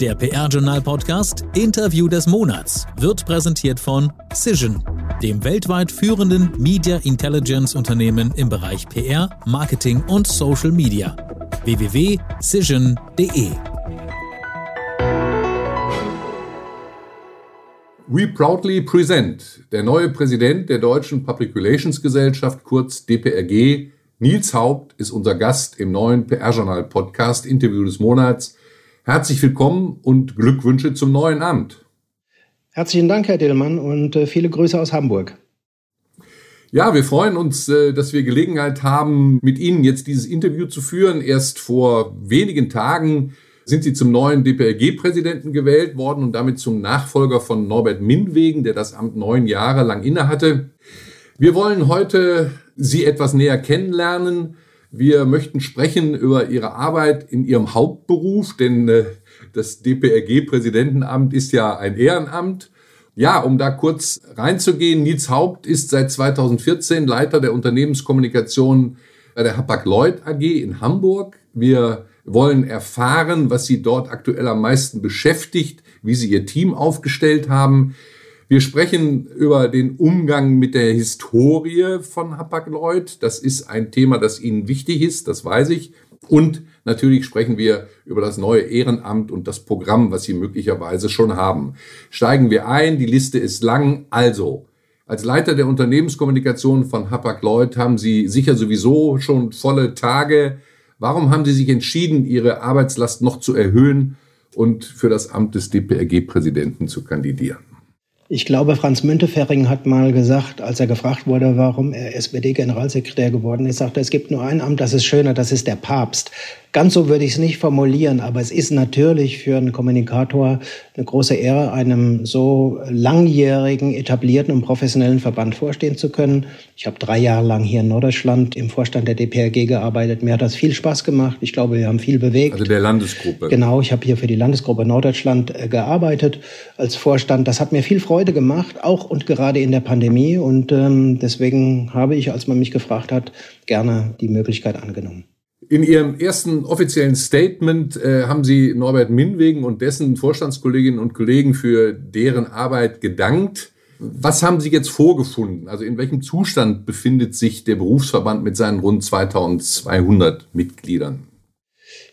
Der PR-Journal-Podcast Interview des Monats wird präsentiert von Cision, dem weltweit führenden Media Intelligence-Unternehmen im Bereich PR, Marketing und Social Media. www.cision.de We proudly present der neue Präsident der Deutschen Public Relations Gesellschaft, kurz DPRG, Nils Haupt, ist unser Gast im neuen PR-Journal-Podcast Interview des Monats. Herzlich willkommen und Glückwünsche zum neuen Amt. Herzlichen Dank, Herr Dillmann, und äh, viele Grüße aus Hamburg. Ja, wir freuen uns, äh, dass wir Gelegenheit haben, mit Ihnen jetzt dieses Interview zu führen. Erst vor wenigen Tagen sind Sie zum neuen DPRG-Präsidenten gewählt worden und damit zum Nachfolger von Norbert Minwegen, der das Amt neun Jahre lang innehatte. Wir wollen heute Sie etwas näher kennenlernen, wir möchten sprechen über Ihre Arbeit in Ihrem Hauptberuf, denn äh, das DPRG-Präsidentenamt ist ja ein Ehrenamt. Ja, um da kurz reinzugehen, Nils Haupt ist seit 2014 Leiter der Unternehmenskommunikation bei der Hapag-Lloyd AG in Hamburg. Wir wollen erfahren, was Sie dort aktuell am meisten beschäftigt, wie Sie Ihr Team aufgestellt haben. Wir sprechen über den Umgang mit der Historie von Hapag-Lloyd. Das ist ein Thema, das Ihnen wichtig ist, das weiß ich. Und natürlich sprechen wir über das neue Ehrenamt und das Programm, was Sie möglicherweise schon haben. Steigen wir ein, die Liste ist lang. Also, als Leiter der Unternehmenskommunikation von Hapag-Lloyd haben Sie sicher sowieso schon volle Tage. Warum haben Sie sich entschieden, Ihre Arbeitslast noch zu erhöhen und für das Amt des DPRG-Präsidenten zu kandidieren? Ich glaube, Franz Müntefering hat mal gesagt, als er gefragt wurde, warum er SPD-Generalsekretär geworden ist, sagte, es gibt nur ein Amt, das ist schöner, das ist der Papst. Ganz so würde ich es nicht formulieren, aber es ist natürlich für einen Kommunikator eine große Ehre, einem so langjährigen, etablierten und professionellen Verband vorstehen zu können. Ich habe drei Jahre lang hier in Norddeutschland im Vorstand der DPRG gearbeitet. Mir hat das viel Spaß gemacht. Ich glaube, wir haben viel bewegt. Also der Landesgruppe. Genau, ich habe hier für die Landesgruppe Norddeutschland äh, gearbeitet als Vorstand. Das hat mir viel Freude gemacht, auch und gerade in der Pandemie. Und ähm, deswegen habe ich, als man mich gefragt hat, gerne die Möglichkeit angenommen. In Ihrem ersten offiziellen Statement äh, haben Sie Norbert Minwegen und dessen Vorstandskolleginnen und Kollegen für deren Arbeit gedankt. Was haben Sie jetzt vorgefunden? Also in welchem Zustand befindet sich der Berufsverband mit seinen rund 2200 Mitgliedern?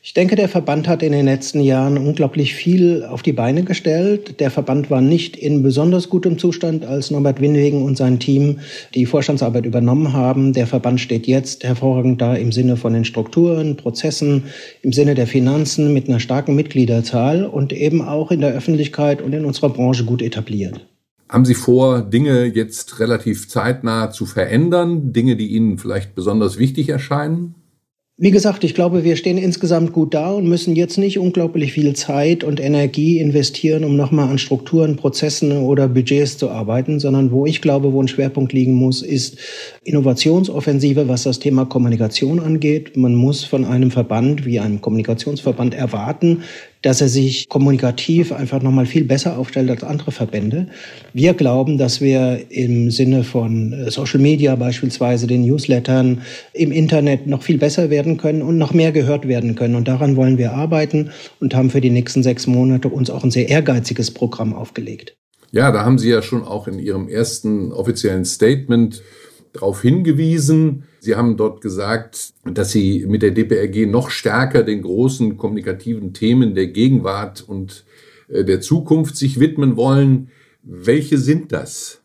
Ich denke, der Verband hat in den letzten Jahren unglaublich viel auf die Beine gestellt. Der Verband war nicht in besonders gutem Zustand, als Norbert Winwegen und sein Team die Vorstandsarbeit übernommen haben. Der Verband steht jetzt hervorragend da im Sinne von den Strukturen, Prozessen, im Sinne der Finanzen mit einer starken Mitgliederzahl und eben auch in der Öffentlichkeit und in unserer Branche gut etabliert. Haben Sie vor, Dinge jetzt relativ zeitnah zu verändern? Dinge, die Ihnen vielleicht besonders wichtig erscheinen? Wie gesagt, ich glaube, wir stehen insgesamt gut da und müssen jetzt nicht unglaublich viel Zeit und Energie investieren, um nochmal an Strukturen, Prozessen oder Budgets zu arbeiten, sondern wo ich glaube, wo ein Schwerpunkt liegen muss, ist Innovationsoffensive, was das Thema Kommunikation angeht. Man muss von einem Verband wie einem Kommunikationsverband erwarten, dass er sich kommunikativ einfach nochmal viel besser aufstellt als andere Verbände. Wir glauben, dass wir im Sinne von äh, Social Media beispielsweise, den Newslettern, im Internet noch viel besser werden können und noch mehr gehört werden können. Und daran wollen wir arbeiten und haben für die nächsten sechs Monate uns auch ein sehr ehrgeiziges Programm aufgelegt. Ja, da haben Sie ja schon auch in Ihrem ersten offiziellen Statement darauf hingewiesen. Sie haben dort gesagt, dass Sie mit der DPRG noch stärker den großen kommunikativen Themen der Gegenwart und äh, der Zukunft sich widmen wollen. Welche sind das?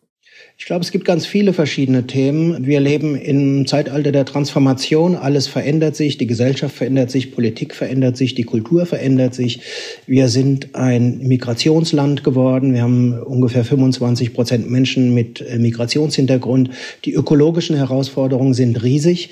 Ich glaube, es gibt ganz viele verschiedene Themen. Wir leben im Zeitalter der Transformation. Alles verändert sich, die Gesellschaft verändert sich, Politik verändert sich, die Kultur verändert sich. Wir sind ein Migrationsland geworden. Wir haben ungefähr 25 Prozent Menschen mit äh, Migrationshintergrund. Die ökologischen Herausforderungen sind riesig.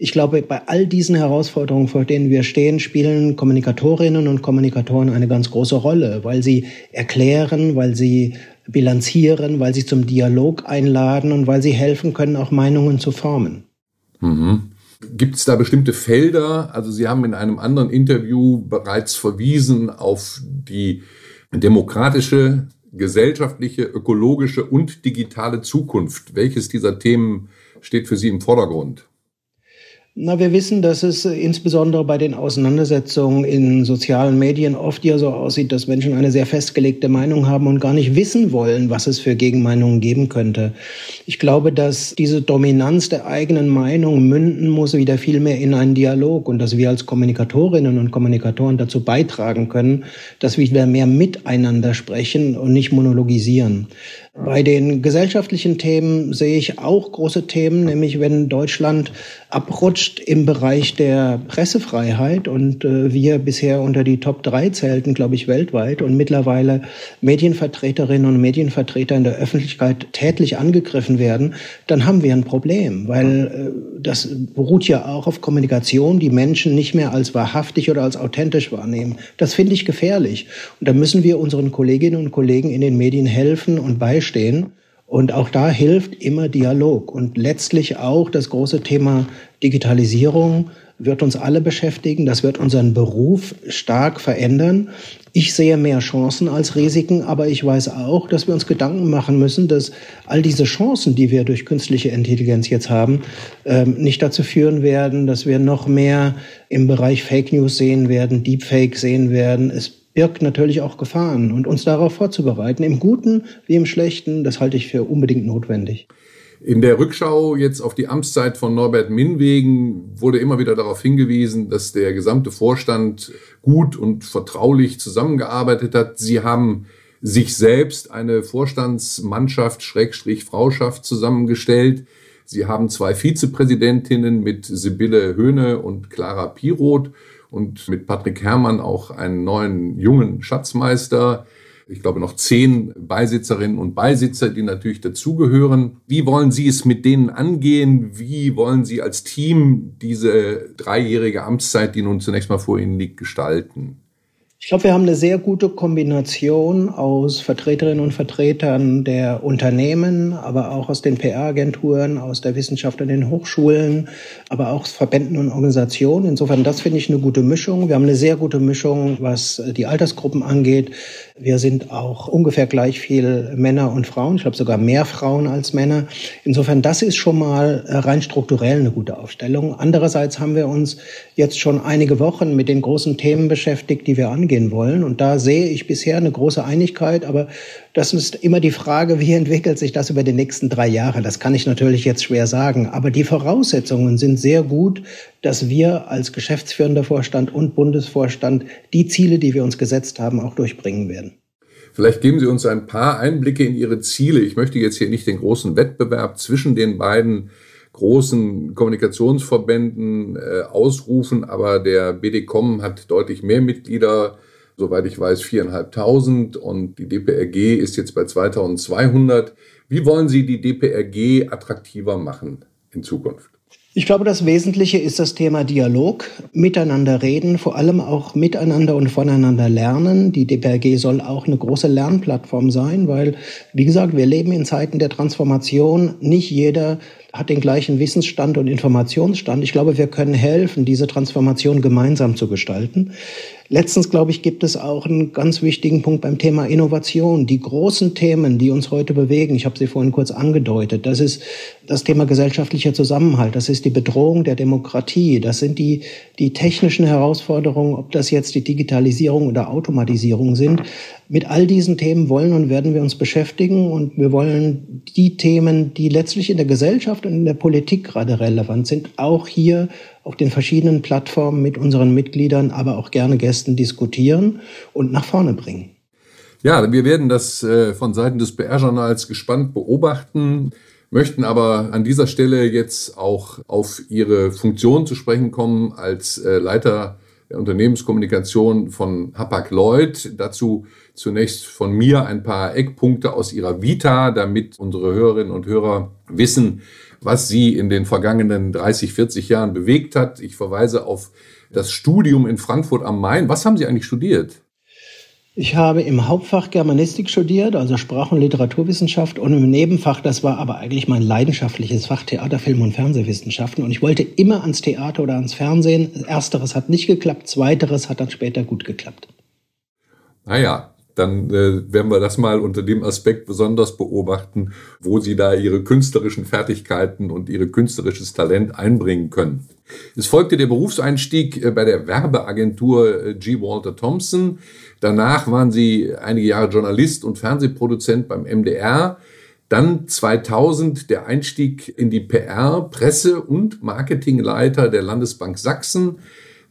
Ich glaube, bei all diesen Herausforderungen, vor denen wir stehen, spielen Kommunikatorinnen und Kommunikatoren eine ganz große Rolle, weil sie erklären, weil sie bilanzieren, weil sie zum Dialog einladen und weil sie helfen können, auch Meinungen zu formen. Mhm. Gibt es da bestimmte Felder? Also Sie haben in einem anderen Interview bereits verwiesen auf die demokratische, gesellschaftliche, ökologische und digitale Zukunft. Welches dieser Themen steht für Sie im Vordergrund? Na, wir wissen, dass es insbesondere bei den Auseinandersetzungen in sozialen Medien oft ja so aussieht, dass Menschen eine sehr festgelegte Meinung haben und gar nicht wissen wollen, was es für Gegenmeinungen geben könnte. Ich glaube, dass diese Dominanz der eigenen Meinung münden muss wieder viel mehr in einen Dialog und dass wir als Kommunikatorinnen und Kommunikatoren dazu beitragen können, dass wir wieder mehr miteinander sprechen und nicht monologisieren. Bei den gesellschaftlichen Themen sehe ich auch große Themen, nämlich wenn Deutschland abrutscht im Bereich der Pressefreiheit und äh, wir bisher unter die Top 3 zählten, glaube ich, weltweit und mittlerweile Medienvertreterinnen und Medienvertreter in der Öffentlichkeit tätlich angegriffen werden, dann haben wir ein Problem, weil äh, das beruht ja auch auf Kommunikation, die Menschen nicht mehr als wahrhaftig oder als authentisch wahrnehmen. Das finde ich gefährlich. Und da müssen wir unseren Kolleginnen und Kollegen in den Medien helfen und beistehen stehen. Und auch da hilft immer Dialog. Und letztlich auch das große Thema Digitalisierung wird uns alle beschäftigen. Das wird unseren Beruf stark verändern. Ich sehe mehr Chancen als Risiken, aber ich weiß auch, dass wir uns Gedanken machen müssen, dass all diese Chancen, die wir durch künstliche Intelligenz jetzt haben, ähm, nicht dazu führen werden, dass wir noch mehr im Bereich Fake News sehen werden, Deepfake sehen werden. Es birgt natürlich auch Gefahren. Und uns darauf vorzubereiten, im Guten wie im Schlechten, das halte ich für unbedingt notwendig. In der Rückschau jetzt auf die Amtszeit von Norbert Minwegen wurde immer wieder darauf hingewiesen, dass der gesamte Vorstand gut und vertraulich zusammengearbeitet hat. Sie haben sich selbst eine Vorstandsmannschaft, Schrägstrich Frauschaft zusammengestellt. Sie haben zwei Vizepräsidentinnen mit Sibylle Höhne und Clara Piroth und mit Patrick Herrmann auch einen neuen jungen Schatzmeister. Ich glaube noch zehn Beisitzerinnen und Beisitzer, die natürlich dazugehören. Wie wollen Sie es mit denen angehen? Wie wollen Sie als Team diese dreijährige Amtszeit, die nun zunächst mal vor Ihnen liegt, gestalten? Ich glaube, wir haben eine sehr gute Kombination aus Vertreterinnen und Vertretern der Unternehmen, aber auch aus den PR-Agenturen, aus der Wissenschaft an den Hochschulen, aber auch Verbänden und Organisationen. Insofern, das finde ich eine gute Mischung. Wir haben eine sehr gute Mischung, was die Altersgruppen angeht. Wir sind auch ungefähr gleich viel Männer und Frauen. Ich glaube sogar mehr Frauen als Männer. Insofern, das ist schon mal rein strukturell eine gute Aufstellung. Andererseits haben wir uns jetzt schon einige Wochen mit den großen Themen beschäftigt, die wir angehen angehen wollen. Und da sehe ich bisher eine große Einigkeit, aber das ist immer die Frage, wie entwickelt sich das über die nächsten drei Jahre? Das kann ich natürlich jetzt schwer sagen, aber die Voraussetzungen sind sehr gut, dass wir als geschäftsführender Vorstand und Bundesvorstand die Ziele, die wir uns gesetzt haben, auch durchbringen werden. Vielleicht geben Sie uns ein paar Einblicke in Ihre Ziele. Ich möchte jetzt hier nicht den großen Wettbewerb zwischen den beiden großen Kommunikationsverbänden äh, ausrufen, aber der BDCom hat deutlich mehr Mitglieder, soweit ich weiß, viereinhalbtausend und die DPRG ist jetzt bei 2200. Wie wollen Sie die DPRG attraktiver machen in Zukunft? Ich glaube, das Wesentliche ist das Thema Dialog, miteinander reden, vor allem auch miteinander und voneinander lernen. Die DPRG soll auch eine große Lernplattform sein, weil, wie gesagt, wir leben in Zeiten der Transformation. Nicht jeder hat den gleichen Wissensstand und Informationsstand. Ich glaube, wir können helfen, diese Transformation gemeinsam zu gestalten. Letztens, glaube ich, gibt es auch einen ganz wichtigen Punkt beim Thema Innovation. Die großen Themen, die uns heute bewegen, ich habe sie vorhin kurz angedeutet, das ist das Thema gesellschaftlicher Zusammenhalt, das ist die Bedrohung der Demokratie, das sind die, die technischen Herausforderungen, ob das jetzt die Digitalisierung oder Automatisierung sind. Mit all diesen Themen wollen und werden wir uns beschäftigen und wir wollen die Themen, die letztlich in der Gesellschaft und in der Politik gerade relevant sind, auch hier auf den verschiedenen Plattformen mit unseren Mitgliedern, aber auch gerne Gästen diskutieren und nach vorne bringen. Ja, wir werden das äh, von Seiten des PR-Journals gespannt beobachten, möchten aber an dieser Stelle jetzt auch auf Ihre Funktion zu sprechen kommen als äh, Leiter der Unternehmenskommunikation von Hapag-Lloyd. Dazu zunächst von mir ein paar Eckpunkte aus Ihrer Vita, damit unsere Hörerinnen und Hörer wissen, was Sie in den vergangenen 30, 40 Jahren bewegt hat. Ich verweise auf das Studium in Frankfurt am Main. Was haben Sie eigentlich studiert? Ich habe im Hauptfach Germanistik studiert, also Sprach- und Literaturwissenschaft und im Nebenfach, das war aber eigentlich mein leidenschaftliches Fach Theater, Film und Fernsehwissenschaften und ich wollte immer ans Theater oder ans Fernsehen. Ersteres hat nicht geklappt, zweiteres hat dann später gut geklappt. Naja, dann äh, werden wir das mal unter dem Aspekt besonders beobachten, wo Sie da Ihre künstlerischen Fertigkeiten und Ihre künstlerisches Talent einbringen können. Es folgte der Berufseinstieg äh, bei der Werbeagentur äh, G. Walter Thompson. Danach waren Sie einige Jahre Journalist und Fernsehproduzent beim MDR. Dann 2000 der Einstieg in die PR, Presse- und Marketingleiter der Landesbank Sachsen.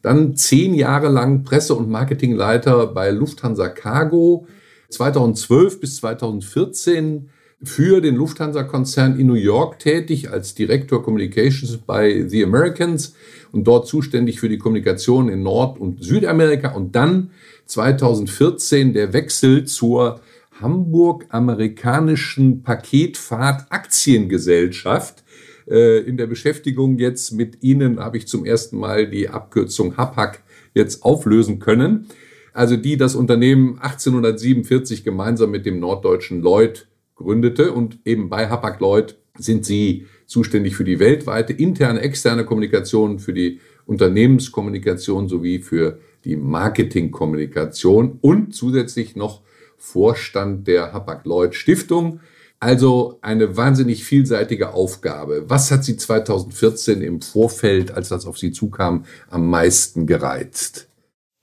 Dann zehn Jahre lang Presse- und Marketingleiter bei Lufthansa Cargo. 2012 bis 2014 für den Lufthansa-Konzern in New York tätig als Director Communications bei The Americans und dort zuständig für die Kommunikation in Nord- und Südamerika. Und dann 2014 der Wechsel zur Hamburg-amerikanischen Paketfahrt Aktiengesellschaft. Äh, in der Beschäftigung jetzt mit Ihnen habe ich zum ersten Mal die Abkürzung HAPAC jetzt auflösen können. Also die das Unternehmen 1847 gemeinsam mit dem norddeutschen Lloyd gründete und eben bei Hapag Lloyd sind Sie zuständig für die weltweite interne, externe Kommunikation, für die Unternehmenskommunikation sowie für die Marketingkommunikation und zusätzlich noch Vorstand der Hapag-Lloyd Stiftung. Also eine wahnsinnig vielseitige Aufgabe. Was hat Sie 2014 im Vorfeld, als das auf Sie zukam, am meisten gereizt?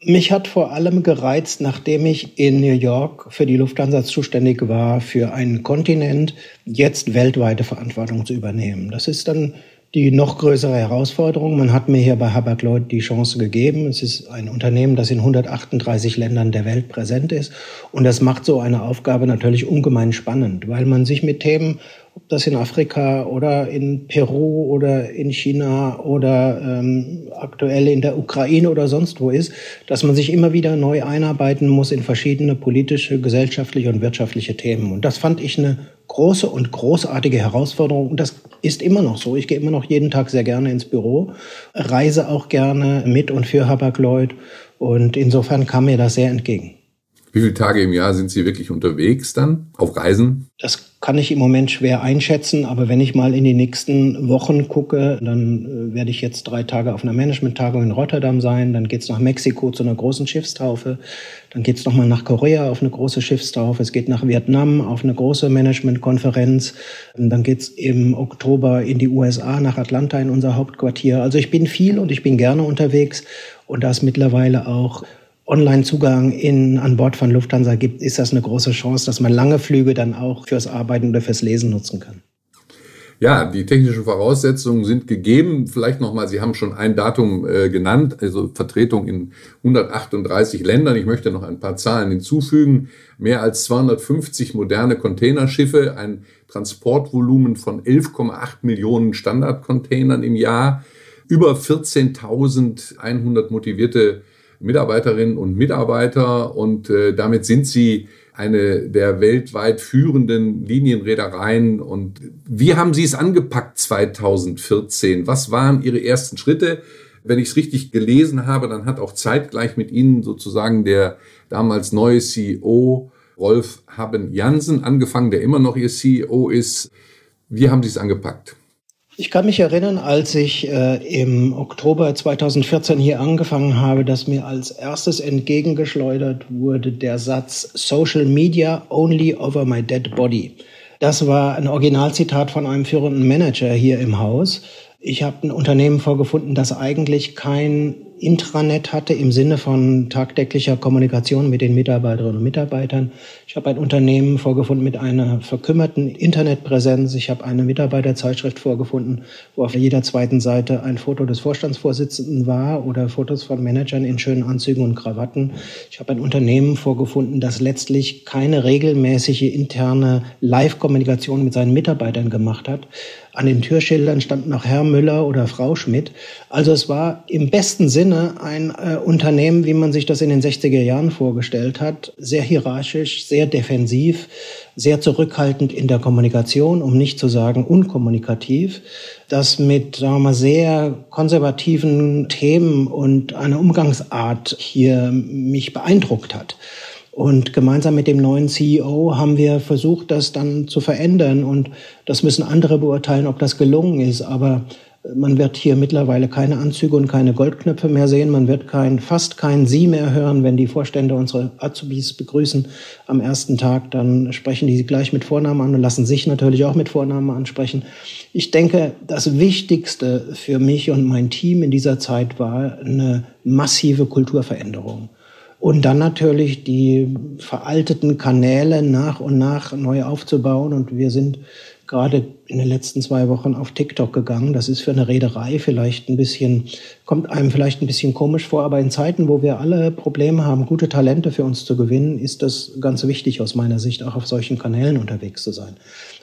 Mich hat vor allem gereizt, nachdem ich in New York für die Lufthansa zuständig war, für einen Kontinent jetzt weltweite Verantwortung zu übernehmen. Das ist dann die noch größere Herausforderung. Man hat mir hier bei Hapag-Lloyd die Chance gegeben. Es ist ein Unternehmen, das in 138 Ländern der Welt präsent ist. Und das macht so eine Aufgabe natürlich ungemein spannend, weil man sich mit Themen ob das in Afrika oder in Peru oder in China oder ähm, aktuell in der Ukraine oder sonst wo ist, dass man sich immer wieder neu einarbeiten muss in verschiedene politische, gesellschaftliche und wirtschaftliche Themen. Und das fand ich eine große und großartige Herausforderung. Und das ist immer noch so. Ich gehe immer noch jeden Tag sehr gerne ins Büro, reise auch gerne mit und für Hapag-Lloyd. Und insofern kam mir das sehr entgegen. Wie viele Tage im Jahr sind Sie wirklich unterwegs dann auf Reisen? Das kann ich im Moment schwer einschätzen, aber wenn ich mal in die nächsten Wochen gucke, dann äh, werde ich jetzt drei Tage auf einer Management-Tagung in Rotterdam sein, dann geht's nach Mexiko zu einer großen Schiffstaufe, dann geht's nochmal nach Korea auf eine große Schiffstaufe, es geht nach Vietnam auf eine große Management-Konferenz, dann geht's im Oktober in die USA, nach Atlanta in unser Hauptquartier. Also ich bin viel und ich bin gerne unterwegs und da ist mittlerweile auch Online-Zugang in, an Bord von Lufthansa gibt, ist das eine große Chance, dass man lange Flüge dann auch fürs Arbeiten oder fürs Lesen nutzen kann. Ja, die technischen Voraussetzungen sind gegeben. Vielleicht nochmal, Sie haben schon ein Datum äh, genannt, also Vertretung in 138 Ländern. Ich möchte noch ein paar Zahlen hinzufügen. Mehr als 250 moderne Containerschiffe, ein Transportvolumen von 11,8 Millionen Standardcontainern im Jahr, über 14.100 motivierte Mitarbeiterinnen und Mitarbeiter und äh, damit sind sie eine der weltweit führenden Linienreedereien. Und wie haben Sie es angepackt 2014? Was waren Ihre ersten Schritte? Wenn ich es richtig gelesen habe, dann hat auch zeitgleich mit Ihnen sozusagen der damals neue CEO Rolf Haben Jansen angefangen, der immer noch Ihr CEO ist. Wie haben Sie es angepackt? Ich kann mich erinnern, als ich äh, im Oktober 2014 hier angefangen habe, dass mir als erstes entgegengeschleudert wurde der Satz Social Media only over my dead body. Das war ein Originalzitat von einem führenden Manager hier im Haus. Ich habe ein Unternehmen vorgefunden, das eigentlich kein Intranet hatte im Sinne von tagtäglicher Kommunikation mit den Mitarbeiterinnen und Mitarbeitern. Ich habe ein Unternehmen vorgefunden mit einer verkümmerten Internetpräsenz. Ich habe eine Mitarbeiterzeitschrift vorgefunden, wo auf jeder zweiten Seite ein Foto des Vorstandsvorsitzenden war oder Fotos von Managern in schönen Anzügen und Krawatten. Ich habe ein Unternehmen vorgefunden, das letztlich keine regelmäßige interne Live-Kommunikation mit seinen Mitarbeitern gemacht hat. An den Türschildern stand noch Herr Müller oder Frau Schmidt. Also es war im besten Sinne ein äh, Unternehmen, wie man sich das in den 60er Jahren vorgestellt hat. Sehr hierarchisch, sehr defensiv, sehr zurückhaltend in der Kommunikation, um nicht zu sagen unkommunikativ. Das mit, sagen wir mal, sehr konservativen Themen und einer Umgangsart hier mich beeindruckt hat. Und gemeinsam mit dem neuen CEO haben wir versucht, das dann zu verändern. Und das müssen andere beurteilen, ob das gelungen ist. Aber Man wird hier mittlerweile keine Anzüge und keine Goldknöpfe mehr sehen. Man wird kein, fast kein Sie mehr hören, wenn die Vorstände unsere Azubis begrüßen am ersten Tag. Dann sprechen die gleich mit Vornamen an und lassen sich natürlich auch mit Vornamen ansprechen. Ich denke, das Wichtigste für mich und mein Team in dieser Zeit war eine massive Kulturveränderung. Und dann natürlich die veralteten Kanäle nach und nach neu aufzubauen. Und wir sind gerade in den letzten zwei Wochen auf TikTok gegangen. Das ist für eine Reederei vielleicht ein bisschen, kommt einem vielleicht ein bisschen komisch vor, aber in Zeiten, wo wir alle Probleme haben, gute Talente für uns zu gewinnen, ist das ganz wichtig aus meiner Sicht, auch auf solchen Kanälen unterwegs zu sein.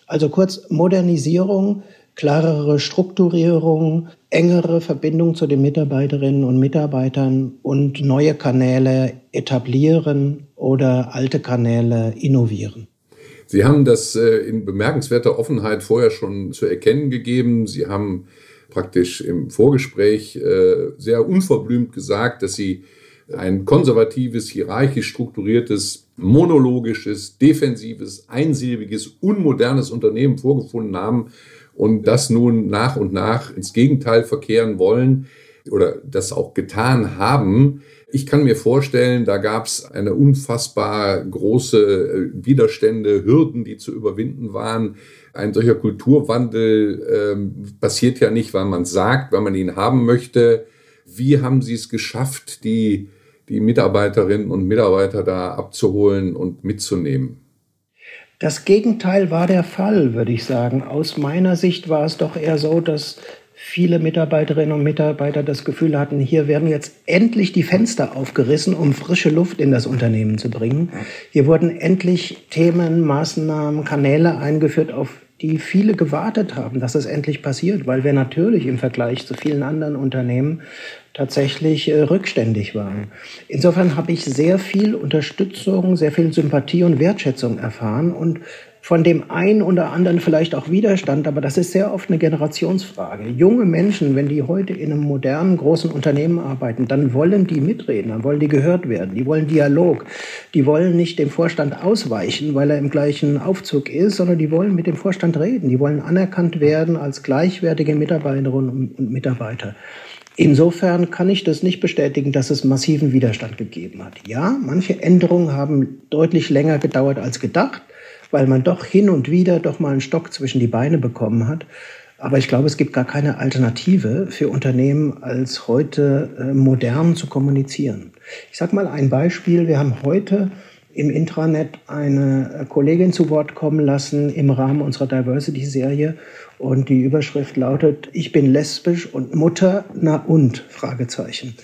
Also kurz Modernisierung, klarere Strukturierung, engere Verbindung zu den Mitarbeiterinnen und Mitarbeitern und neue Kanäle etablieren oder alte Kanäle innovieren. Sie haben das äh, in bemerkenswerter Offenheit vorher schon zu erkennen gegeben. Sie haben praktisch im Vorgespräch äh, sehr unverblümt gesagt, dass Sie ein konservatives, hierarchisch strukturiertes, monologisches, defensives, einsilbiges, unmodernes Unternehmen vorgefunden haben und das nun nach und nach ins Gegenteil verkehren wollen oder das auch getan haben. Ich kann mir vorstellen, da gab es eine unfassbar große äh, Widerstände, Hürden, die zu überwinden waren. Ein solcher Kulturwandel ähm, passiert ja nicht, weil man sagt, weil man ihn haben möchte. Wie haben Sie es geschafft, die, die Mitarbeiterinnen und Mitarbeiter da abzuholen und mitzunehmen? Das Gegenteil war der Fall, würde ich sagen. Aus meiner Sicht war es doch eher so, dass viele Mitarbeiterinnen und Mitarbeiter das Gefühl hatten, hier werden jetzt endlich die Fenster aufgerissen, um frische Luft in das Unternehmen zu bringen. Hier wurden endlich Themen, Maßnahmen, Kanäle eingeführt, auf die viele gewartet haben, dass es endlich passiert, weil wir natürlich im Vergleich zu vielen anderen Unternehmen tatsächlich äh, rückständig waren. Insofern habe ich sehr viel Unterstützung, sehr viel Sympathie und Wertschätzung erfahren und von dem einen oder anderen vielleicht auch Widerstand, aber das ist sehr oft eine Generationsfrage. Junge Menschen, wenn die heute in einem modernen, großen Unternehmen arbeiten, dann wollen die mitreden, dann wollen die gehört werden, die wollen Dialog, die wollen nicht dem Vorstand ausweichen, weil er im gleichen Aufzug ist, sondern die wollen mit dem Vorstand reden, die wollen anerkannt werden als gleichwertige Mitarbeiterinnen und Mitarbeiter. Insofern kann ich das nicht bestätigen, dass es massiven Widerstand gegeben hat. Ja, manche Änderungen haben deutlich länger gedauert als gedacht weil man doch hin und wieder doch mal einen Stock zwischen die Beine bekommen hat. Aber ich glaube, es gibt gar keine Alternative für Unternehmen, als heute äh, modern zu kommunizieren. Ich sage mal ein Beispiel. Wir haben heute im Intranet eine Kollegin zu Wort kommen lassen im Rahmen unserer Diversity-Serie. Und die Überschrift lautet, ich bin lesbisch und Mutter, na und? Fragezeichen.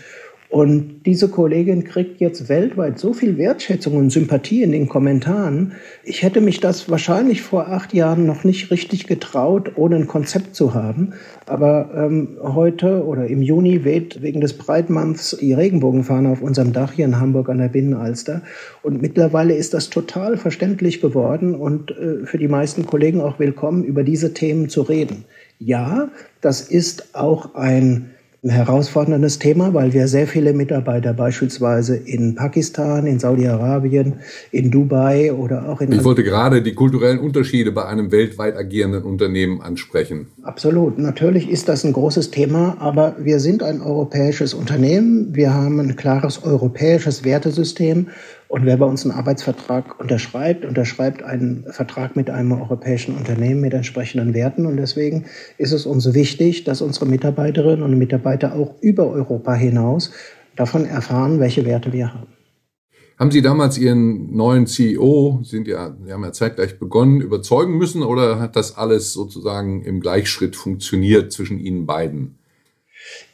Und diese Kollegin kriegt jetzt weltweit so viel Wertschätzung und Sympathie in den Kommentaren. Ich hätte mich das wahrscheinlich vor acht Jahren noch nicht richtig getraut, ohne ein Konzept zu haben. Aber ähm, heute oder im Juni weht wegen des Breitmanns die Regenbogenfahne auf unserem Dach hier in Hamburg an der Binnenalster. Und mittlerweile ist das total verständlich geworden und äh, für die meisten Kollegen auch willkommen, über diese Themen zu reden. Ja, das ist auch ein ein herausforderndes Thema, weil wir sehr viele Mitarbeiter beispielsweise in Pakistan, in Saudi-Arabien, in Dubai oder auch in. Ich wollte gerade die kulturellen Unterschiede bei einem weltweit agierenden Unternehmen ansprechen. Absolut. Natürlich ist das ein großes Thema, aber wir sind ein europäisches Unternehmen. Wir haben ein klares europäisches Wertesystem und wer bei uns einen Arbeitsvertrag unterschreibt, unterschreibt einen Vertrag mit einem europäischen Unternehmen mit entsprechenden Werten. Und deswegen ist es uns wichtig, dass unsere Mitarbeiterinnen und Mitarbeiter auch über Europa hinaus davon erfahren, welche Werte wir haben. Haben Sie damals Ihren neuen CEO, sind ja, Sie haben ja zeitgleich begonnen, überzeugen müssen oder hat das alles sozusagen im Gleichschritt funktioniert zwischen Ihnen beiden?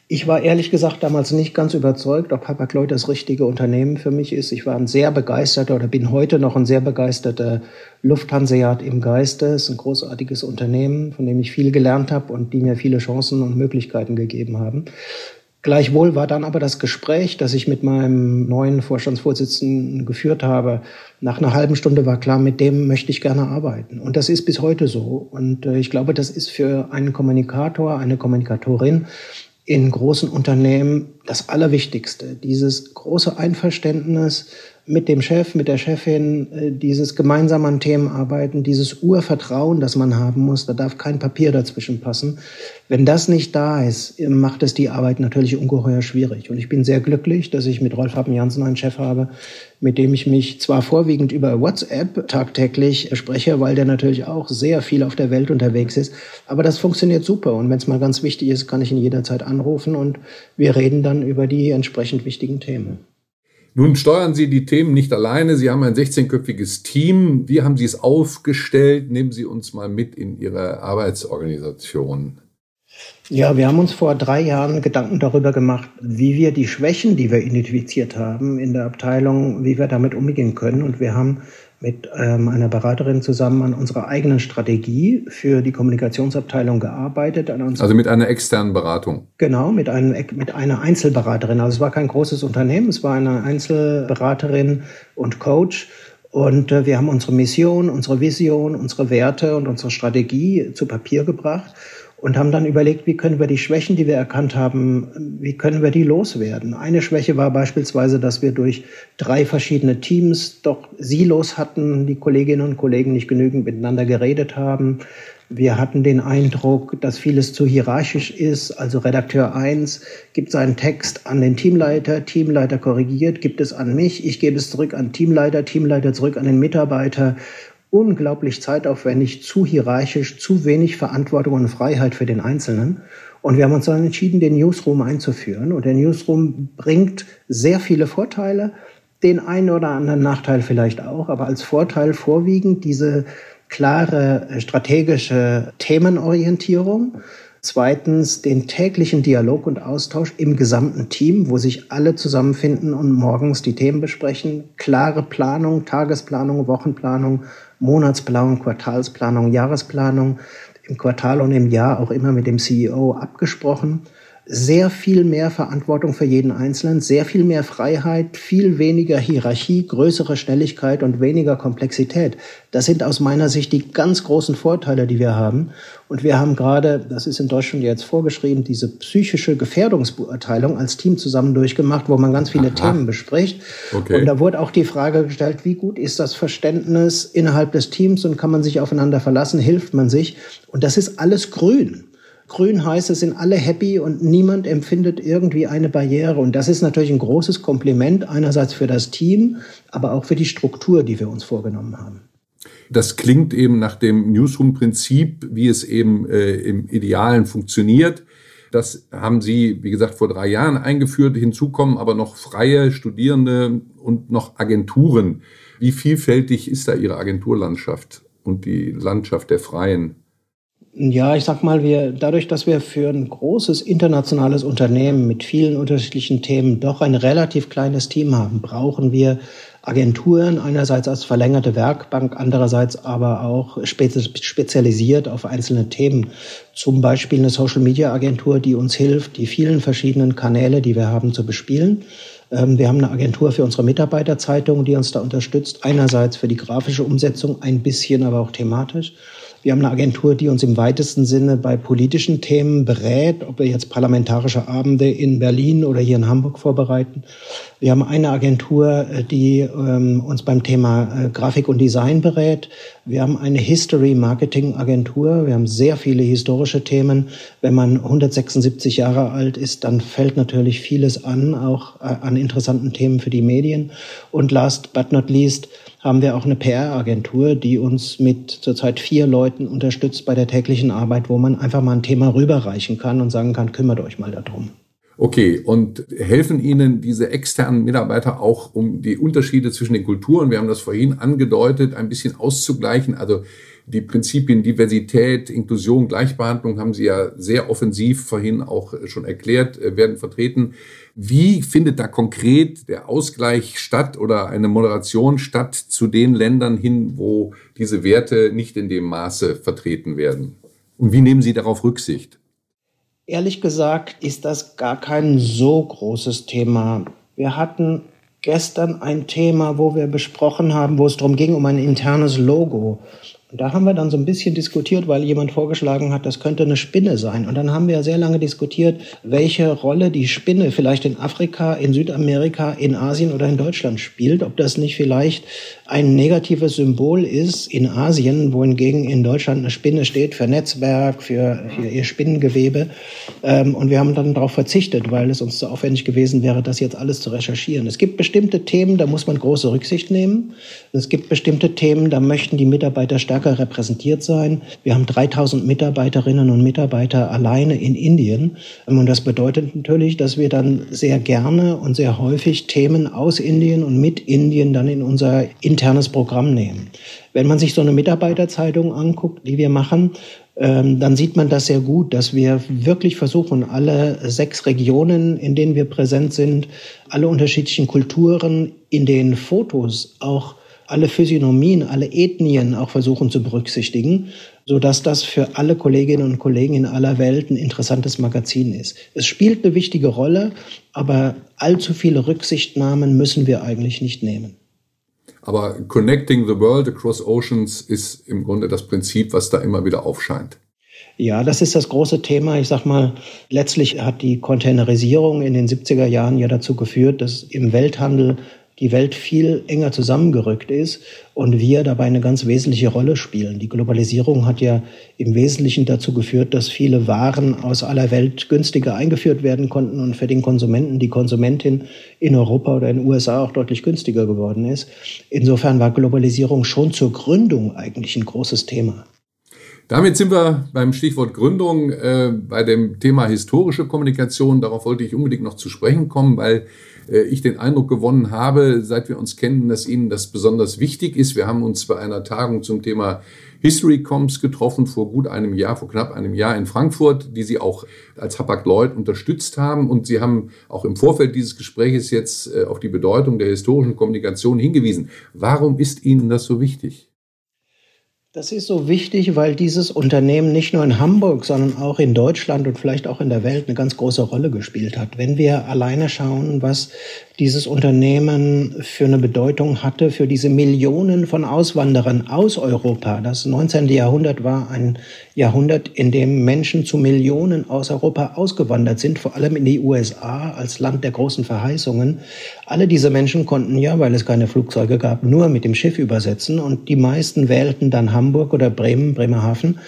Ich war ehrlich gesagt damals nicht ganz überzeugt, ob Hapag-Lloyd das richtige Unternehmen für mich ist. Ich war ein sehr begeisterter oder bin heute noch ein sehr begeisterter Lufthanseat im Geiste. Es ist ein großartiges Unternehmen, von dem ich viel gelernt habe und die mir viele Chancen und Möglichkeiten gegeben haben. Gleichwohl war dann aber das Gespräch, das ich mit meinem neuen Vorstandsvorsitzenden geführt habe, nach einer halben Stunde war klar, mit dem möchte ich gerne arbeiten. Und das ist bis heute so. Und äh, ich glaube, das ist für einen Kommunikator, eine Kommunikatorin in großen Unternehmen das Allerwichtigste. Dieses große Einverständnis, mit dem Chef, mit der Chefin äh, dieses gemeinsam an Themen arbeiten, dieses Urvertrauen, das man haben muss, da darf kein Papier dazwischen passen. Wenn das nicht da ist, macht es die Arbeit natürlich ungeheuer schwierig. Und ich bin sehr glücklich, dass ich mit Rolf Happen Janssen einen Chef habe, mit dem ich mich zwar vorwiegend über WhatsApp tagtäglich spreche, weil der natürlich auch sehr viel auf der Welt unterwegs ist, aber das funktioniert super. Und wenn es mal ganz wichtig ist, kann ich ihn jederzeit anrufen und wir reden dann über die entsprechend wichtigen Themen. Nun steuern Sie die Themen nicht alleine. Sie haben ein 16-köpfiges Team. Wie haben Sie es aufgestellt? Nehmen Sie uns mal mit in Ihre Arbeitsorganisation. Ja, wir haben uns vor drei Jahren Gedanken darüber gemacht, wie wir die Schwächen, die wir identifiziert haben in der Abteilung, wie wir damit umgehen können. Und wir haben mit ähm, einer Beraterin zusammen an unserer eigenen Strategie für die Kommunikationsabteilung gearbeitet. also mit einer externen Beratung? Genau, mit, einem, mit einer Einzelberaterin. Also es war kein großes Unternehmen, es war eine Einzelberaterin und Coach. Und äh, wir haben unsere Mission, unsere Vision, unsere Werte und unsere Strategie zu Papier gebracht und haben dann überlegt, wie können wir die Schwächen, die wir erkannt haben, wie können wir die loswerden. Eine Schwäche war beispielsweise, dass wir durch drei verschiedene Teams doch Silos hatten, die Kolleginnen und Kollegen nicht genügend miteinander geredet haben. Wir hatten den Eindruck, dass vieles zu hierarchisch ist. Also Redakteur 1 gibt seinen Text an den Teamleiter, Teamleiter korrigiert, gibt es an mich, ich gebe es zurück an Teamleiter, Teamleiter zurück an den Mitarbeiter unglaublich zeitaufwendig, zu hierarchisch, zu wenig Verantwortung und Freiheit für den Einzelnen. Und wir haben uns dann entschieden, den Newsroom einzuführen. Und der Newsroom bringt sehr viele Vorteile, den einen oder anderen Nachteil vielleicht auch, aber als Vorteil vorwiegend diese klare strategische Themenorientierung. Zweitens den täglichen Dialog und Austausch im gesamten Team, wo sich alle zusammenfinden und morgens die Themen besprechen. Klare Planung, Tagesplanung, Wochenplanung, Monatsplanung, Quartalsplanung, Jahresplanung, im Quartal und im Jahr auch immer mit dem CEO abgesprochen sehr viel mehr Verantwortung für jeden Einzelnen, sehr viel mehr Freiheit, viel weniger Hierarchie, größere Schnelligkeit und weniger Komplexität. Das sind aus meiner Sicht die ganz großen Vorteile, die wir haben. Und wir haben gerade, das ist in Deutschland jetzt vorgeschrieben, diese psychische Gefährdungsbeurteilung als Team zusammen durchgemacht, wo man ganz viele Aha. Themen bespricht. Okay. Und da wurde auch die Frage gestellt, wie gut ist das Verständnis innerhalb des Teams und kann man sich aufeinander verlassen, hilft man sich? Und das ist alles grün. Grün heißt, es sind alle happy und niemand empfindet irgendwie eine Barriere. Und das ist natürlich ein großes Kompliment einerseits für das Team, aber auch für die Struktur, die wir uns vorgenommen haben. Das klingt eben nach dem Newsroom-Prinzip, wie es eben äh, im Idealen funktioniert. Das haben Sie, wie gesagt, vor drei Jahren eingeführt. Hinzu kommen aber noch freie Studierende und noch Agenturen. Wie vielfältig ist da Ihre Agenturlandschaft und die Landschaft der Freien? Ja, ich sag mal, wir, dadurch, dass wir für ein großes internationales Unternehmen mit vielen unterschiedlichen Themen doch ein relativ kleines Team haben, brauchen wir Agenturen einerseits als verlängerte Werkbank, andererseits aber auch spezialisiert auf einzelne Themen. Zum Beispiel eine Social Media Agentur, die uns hilft, die vielen verschiedenen Kanäle, die wir haben, zu bespielen. Ähm, wir haben eine Agentur für unsere Mitarbeiterzeitung, die uns da unterstützt. Einerseits für die grafische Umsetzung, ein bisschen aber auch thematisch. Wir haben eine Agentur, die uns im weitesten Sinne bei politischen Themen berät, ob wir jetzt parlamentarische Abende in Berlin oder hier in Hamburg vorbereiten. Wir haben eine Agentur, äh, die ähm, uns beim Thema äh, Grafik und Design berät. Wir haben eine History Marketing Agentur. Wir haben sehr viele historische Themen. Wenn man 176 Jahre alt ist, dann fällt natürlich vieles an, auch äh, an interessanten Themen für die Medien. Und last but not least haben wir auch eine PR-Agentur, die uns mit zurzeit vier Leuten unterstützt bei der täglichen Arbeit, wo man einfach mal ein Thema rüberreichen kann und sagen kann, kümmert euch mal darum. Okay, und helfen Ihnen diese externen Mitarbeiter auch, um die Unterschiede zwischen den Kulturen, wir haben das vorhin angedeutet, ein bisschen auszugleichen? Also die Prinzipien Diversität, Inklusion, Gleichbehandlung haben Sie ja sehr offensiv vorhin auch schon erklärt, äh, werden vertreten. Wie findet da konkret der Ausgleich statt oder eine Moderation statt zu den Ländern hin, wo diese Werte nicht in dem Maße vertreten werden? Und wie nehmen Sie darauf Rücksicht? Ehrlich gesagt ist das gar kein so großes Thema. Wir hatten gestern ein Thema, wo wir besprochen haben, wo es darum ging, um ein internes Logo. Und da haben wir dann so ein bisschen diskutiert, weil jemand vorgeschlagen hat, das könnte eine Spinne sein. Und dann haben wir sehr lange diskutiert, welche Rolle die Spinne vielleicht in Afrika, in Südamerika, in Asien oder in Deutschland spielt. Ob das nicht vielleicht ein negatives Symbol ist in Asien, wohingegen in Deutschland eine Spinne steht für Netzwerk, für, für ihr Spinnengewebe. Ähm, und wir haben dann darauf verzichtet, weil es uns zu aufwendig gewesen wäre, das jetzt alles zu recherchieren. Es gibt bestimmte Themen, da muss man große Rücksicht nehmen. Es gibt bestimmte Themen, da möchten die Mitarbeiter stärker repräsentiert sein. Wir haben 3000 Mitarbeiterinnen und Mitarbeiter alleine in Indien. Und das bedeutet natürlich, dass wir dann sehr gerne und sehr häufig Themen aus Indien und mit Indien dann in unser internes Programm nehmen. Wenn man sich so eine Mitarbeiterzeitung anguckt, die wir machen, ähm, dann sieht man das sehr gut, dass wir wirklich versuchen, alle sechs Regionen, in denen wir präsent sind, alle unterschiedlichen Kulturen in den Fotos auch alle Physiognomien, alle Ethnien auch versuchen zu berücksichtigen, so dass das für alle Kolleginnen und Kollegen in aller Welt ein interessantes Magazin ist. Es spielt eine wichtige Rolle, aber allzu viele Rücksichtnahmen müssen wir eigentlich nicht nehmen. Aber Connecting the World Across Oceans ist im Grunde das Prinzip, was da immer wieder aufscheint. Ja, das ist das große Thema. Ich sag mal, letztlich hat die Containerisierung in den 70er Jahren ja dazu geführt, dass im Welthandel die Welt viel enger zusammengerückt ist und wir dabei eine ganz wesentliche Rolle spielen. Die Globalisierung hat ja im Wesentlichen dazu geführt, dass viele Waren aus aller Welt günstiger eingeführt werden konnten und für den Konsumenten, die Konsumentin in Europa oder in den USA auch deutlich günstiger geworden ist. Insofern war Globalisierung schon zur Gründung eigentlich ein großes Thema. Damit sind wir beim Stichwort Gründung äh, bei dem Thema historische Kommunikation. Darauf wollte ich unbedingt noch zu sprechen kommen, weil ich den Eindruck gewonnen habe, seit wir uns kennen, dass Ihnen das besonders wichtig ist. Wir haben uns bei einer Tagung zum Thema History Comms getroffen vor gut einem Jahr, vor knapp einem Jahr in Frankfurt, die Sie auch als Hapag Lloyd unterstützt haben. Und Sie haben auch im Vorfeld dieses Gespräches jetzt äh, auf die Bedeutung der historischen Kommunikation hingewiesen. Warum ist Ihnen das so wichtig? Das ist so wichtig, weil dieses Unternehmen nicht nur in Hamburg, sondern auch in Deutschland und vielleicht auch in der Welt eine ganz große Rolle gespielt hat. Wenn wir alleine schauen, was dieses Unternehmen für eine Bedeutung hatte für diese Millionen von Auswanderern aus Europa. Das 19. Jahrhundert war ein Jahrhundert, in dem Menschen zu Millionen aus Europa ausgewandert sind, vor allem in die USA als Land der großen Verheißungen. Alle diese Menschen konnten ja, weil es keine Flugzeuge gab, nur mit dem Schiff übersetzen und die meisten wählten dann Hamburg oder Bremen, Bremerhaven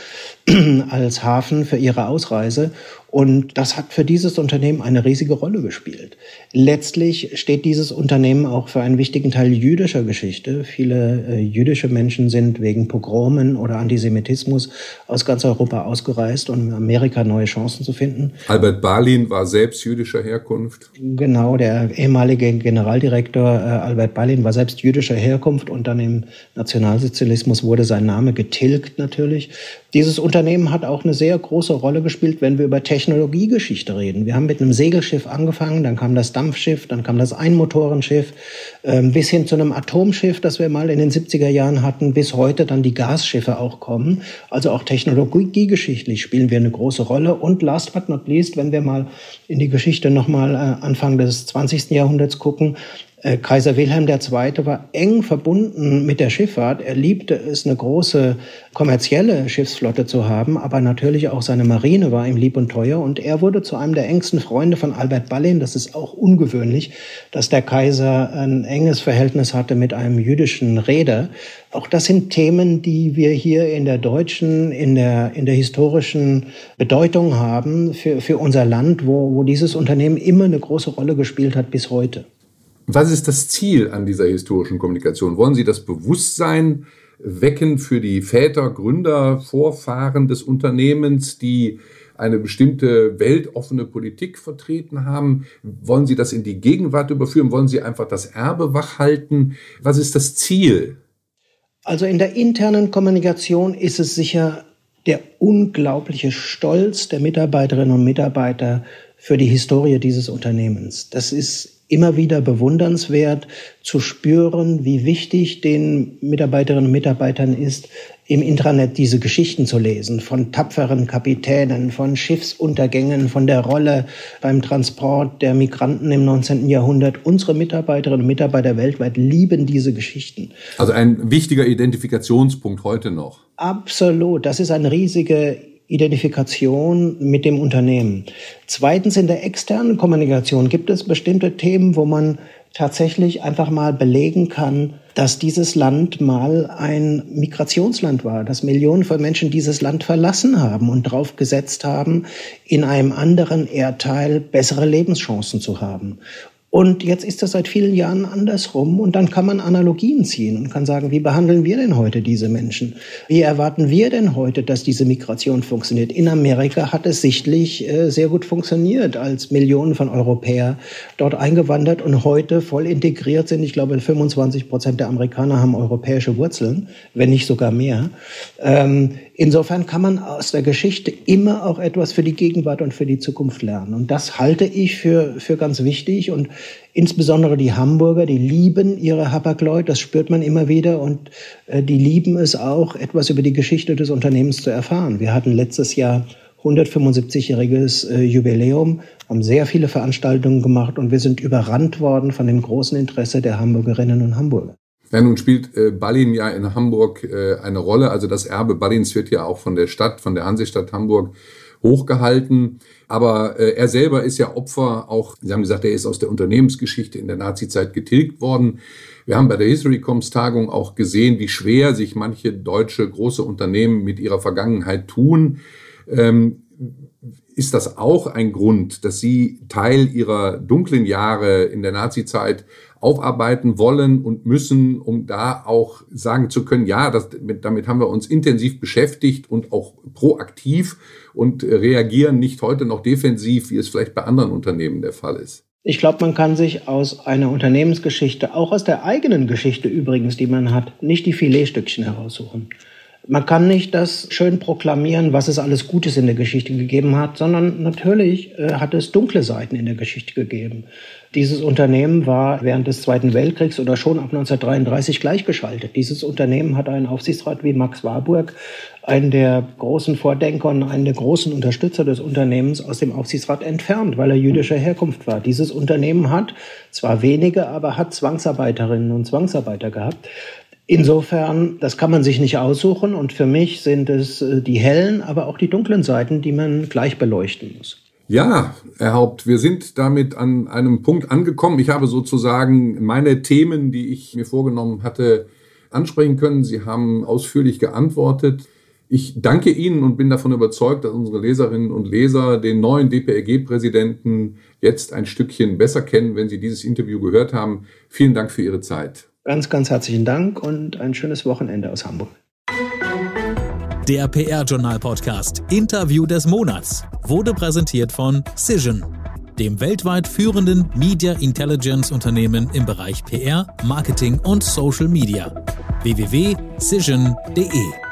als Hafen für ihre Ausreise. Und das hat für dieses Unternehmen eine riesige Rolle gespielt. Letztlich steht dieses Unternehmen auch für einen wichtigen Teil jüdischer Geschichte. Viele äh, jüdische Menschen sind wegen Pogromen oder Antisemitismus aus ganz Europa ausgereist, um in Amerika neue Chancen zu finden. Albert Balin war selbst jüdischer Herkunft. Genau, der ehemalige Generaldirektor äh, Albert Balin war selbst jüdischer Herkunft und dann im Nationalsozialismus wurde sein Name getilgt natürlich. Dieses Unternehmen hat auch eine sehr große Rolle gespielt, wenn wir über Technologiegeschichte reden. Wir haben mit einem Segelschiff angefangen, dann kam das Dampfschiff, dann kam das Einmotorenschiff, äh, bis hin zu einem Atomschiff, das wir mal in den 70er Jahren hatten, bis heute dann die Gasschiffe auch kommen. Also auch technologiegeschichtlich spielen wir eine große Rolle. Und last but not least, wenn wir mal in die Geschichte nochmal äh, Anfang des 20. Jahrhunderts gucken, Kaiser Wilhelm II. war eng verbunden mit der Schifffahrt. Er liebte es, eine große kommerzielle Schiffsflotte zu haben, aber natürlich auch seine Marine war ihm lieb und teuer. Und er wurde zu einem der engsten Freunde von Albert Ballin. Das ist auch ungewöhnlich, dass der Kaiser ein enges Verhältnis hatte mit einem jüdischen Reeder. Auch das sind Themen, die wir hier in der deutschen, in der, in der historischen Bedeutung haben für, für unser Land, wo, wo dieses Unternehmen immer eine große Rolle gespielt hat bis heute. Was ist das Ziel an dieser historischen Kommunikation? Wollen Sie das Bewusstsein wecken für die Väter, Gründer, Vorfahren des Unternehmens, die eine bestimmte weltoffene Politik vertreten haben? Wollen Sie das in die Gegenwart überführen? Wollen Sie einfach das Erbe wachhalten? Was ist das Ziel? Also in der internen Kommunikation ist es sicher der unglaubliche Stolz der Mitarbeiterinnen und Mitarbeiter für die Historie dieses Unternehmens. Das ist immer wieder bewundernswert zu spüren, wie wichtig den Mitarbeiterinnen und Mitarbeitern ist, im Intranet diese Geschichten zu lesen von tapferen Kapitänen, von Schiffsuntergängen, von der Rolle beim Transport der Migranten im 19. Jahrhundert. Unsere Mitarbeiterinnen und Mitarbeiter weltweit lieben diese Geschichten. Also ein wichtiger Identifikationspunkt heute noch. Absolut. Das ist eine riesige Identifikation mit dem Unternehmen. Zweitens in der externen Kommunikation gibt es bestimmte Themen, wo man tatsächlich einfach mal belegen kann, dass dieses Land mal ein Migrationsland war, dass Millionen von Menschen dieses Land verlassen haben und darauf gesetzt haben, in einem anderen Erdteil bessere Lebenschancen zu haben. Und jetzt ist das seit vielen Jahren andersrum und dann kann man Analogien ziehen und kann sagen, wie behandeln wir denn heute diese Menschen? Wie erwarten wir denn heute, dass diese Migration funktioniert? In Amerika hat es sichtlich äh, sehr gut funktioniert, als Millionen von Europäer dort eingewandert und heute voll integriert sind. Ich glaube, 25 Prozent der Amerikaner haben europäische Wurzeln, wenn nicht sogar mehr. Ähm, Insofern kann man aus der Geschichte immer auch etwas für die Gegenwart und für die Zukunft lernen. Und das halte ich für, für ganz wichtig. Und insbesondere die Hamburger, die lieben ihre Hapag-Lloyd, das spürt man immer wieder. Und äh, die lieben es auch, etwas über die Geschichte des Unternehmens zu erfahren. Wir hatten letztes Jahr 175-jähriges äh, Jubiläum, haben sehr viele Veranstaltungen gemacht und wir sind überrannt worden von dem großen Interesse der Hamburgerinnen und Hamburger. Ja, nun spielt äh, Ballin ja in Hamburg äh, eine Rolle. Also das Erbe Ballins wird ja auch von der Stadt, von der Hansestadt Hamburg hochgehalten. Aber äh, er selber ist ja Opfer auch, Sie haben gesagt, er ist aus der Unternehmensgeschichte in der Nazizeit getilgt worden. Wir haben bei der Historycoms Tagung auch gesehen, wie schwer sich manche deutsche große Unternehmen mit ihrer Vergangenheit tun. Ähm, ist das auch ein Grund, dass Sie Teil Ihrer dunklen Jahre in der Nazizeit aufarbeiten wollen und müssen, um da auch sagen zu können, ja, das, damit haben wir uns intensiv beschäftigt und auch proaktiv und reagieren nicht heute noch defensiv, wie es vielleicht bei anderen Unternehmen der Fall ist. Ich glaube, man kann sich aus einer Unternehmensgeschichte, auch aus der eigenen Geschichte übrigens, die man hat, nicht die Filetstückchen heraussuchen. Man kann nicht das schön proklamieren, was es alles Gutes in der Geschichte gegeben hat, sondern natürlich äh, hat es dunkle Seiten in der Geschichte gegeben. Dieses Unternehmen war während des Zweiten Weltkriegs oder schon ab 1933 gleichgeschaltet. Dieses Unternehmen hat einen Aufsichtsrat wie Max Warburg, einen der großen Vordenker und einen der großen Unterstützer des Unternehmens aus dem Aufsichtsrat entfernt, weil er jüdischer Herkunft war. Dieses Unternehmen hat zwar wenige, aber hat Zwangsarbeiterinnen und Zwangsarbeiter gehabt. Insofern, das kann man sich nicht aussuchen und für mich sind es äh, die hellen, aber auch die dunklen Seiten, die man gleich beleuchten muss. Ja, Herr Haupt, wir sind damit an einem Punkt angekommen. Ich habe sozusagen meine Themen, die ich mir vorgenommen hatte, ansprechen können. Sie haben ausführlich geantwortet. Ich danke Ihnen und bin davon überzeugt, dass unsere Leserinnen und Leser den neuen DPRG-Präsidenten jetzt ein Stückchen besser kennen, wenn Sie dieses Interview gehört haben. Vielen Dank für Ihre Zeit. Ganz, ganz herzlichen Dank und ein schönes Wochenende aus Hamburg. Der PR-Journal-Podcast Interview des Monats wurde präsentiert von Cision, dem weltweit führenden Media Intelligence Unternehmen im Bereich PR, Marketing und Social Media. www.cision.de